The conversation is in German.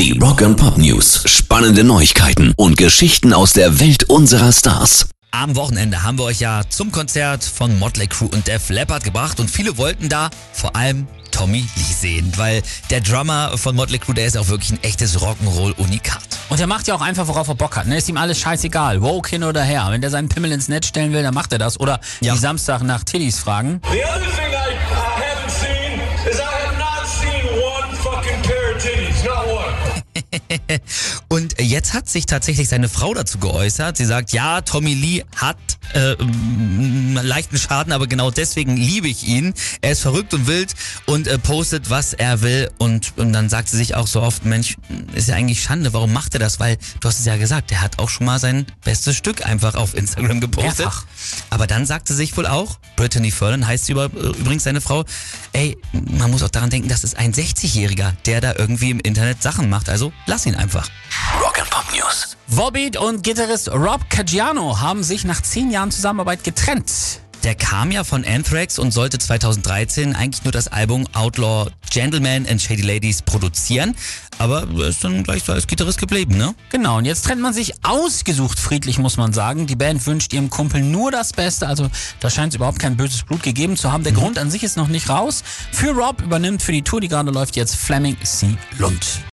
Die Rock and Pop News. Spannende Neuigkeiten und Geschichten aus der Welt unserer Stars. Am Wochenende haben wir euch ja zum Konzert von Motley Crue und Def Leppard gebracht und viele wollten da vor allem Tommy Lee sehen, weil der Drummer von Motley Crue, der ist auch wirklich ein echtes Rock'n'Roll-Unikat. Und er macht ja auch einfach, worauf er Bock hat. Ne? Ist ihm alles scheißegal. Woke hin oder her. Wenn der seinen Pimmel ins Netz stellen will, dann macht er das. Oder Ja. die Samstag nach Tiddies fragen. The other thing Und jetzt hat sich tatsächlich seine Frau dazu geäußert. Sie sagt, ja, Tommy Lee hat äh, leichten Schaden, aber genau deswegen liebe ich ihn. Er ist verrückt und wild und äh, postet, was er will. Und, und dann sagt sie sich auch so oft, Mensch, ist ja eigentlich Schande, warum macht er das? Weil, du hast es ja gesagt, er hat auch schon mal sein bestes Stück einfach auf Instagram gepostet. Mehrfach. Aber dann sagt sie sich wohl auch, Brittany Furlan heißt sie über, äh, übrigens seine Frau, ey, man muss auch daran denken, das ist ein 60-Jähriger, der da irgendwie im Internet Sachen macht. Also lass ihn einfach. Rock and Pop News. Volbeat und Gitarrist Rob Caggiano haben sich nach zehn Jahren Zusammenarbeit getrennt. Der kam ja von Anthrax und sollte 2013 eigentlich nur das Album Outlaw Gentlemen and Shady Ladies produzieren, aber er ist dann gleich so als Gitarrist geblieben, ne? Genau, und jetzt trennt man sich ausgesucht friedlich, muss man sagen. Die Band wünscht ihrem Kumpel nur das Beste, also da scheint es überhaupt kein böses Blut gegeben zu haben. Der Grund an sich ist noch nicht raus. Für Rob übernimmt für die Tour, die gerade läuft, jetzt Fleming C. Lund.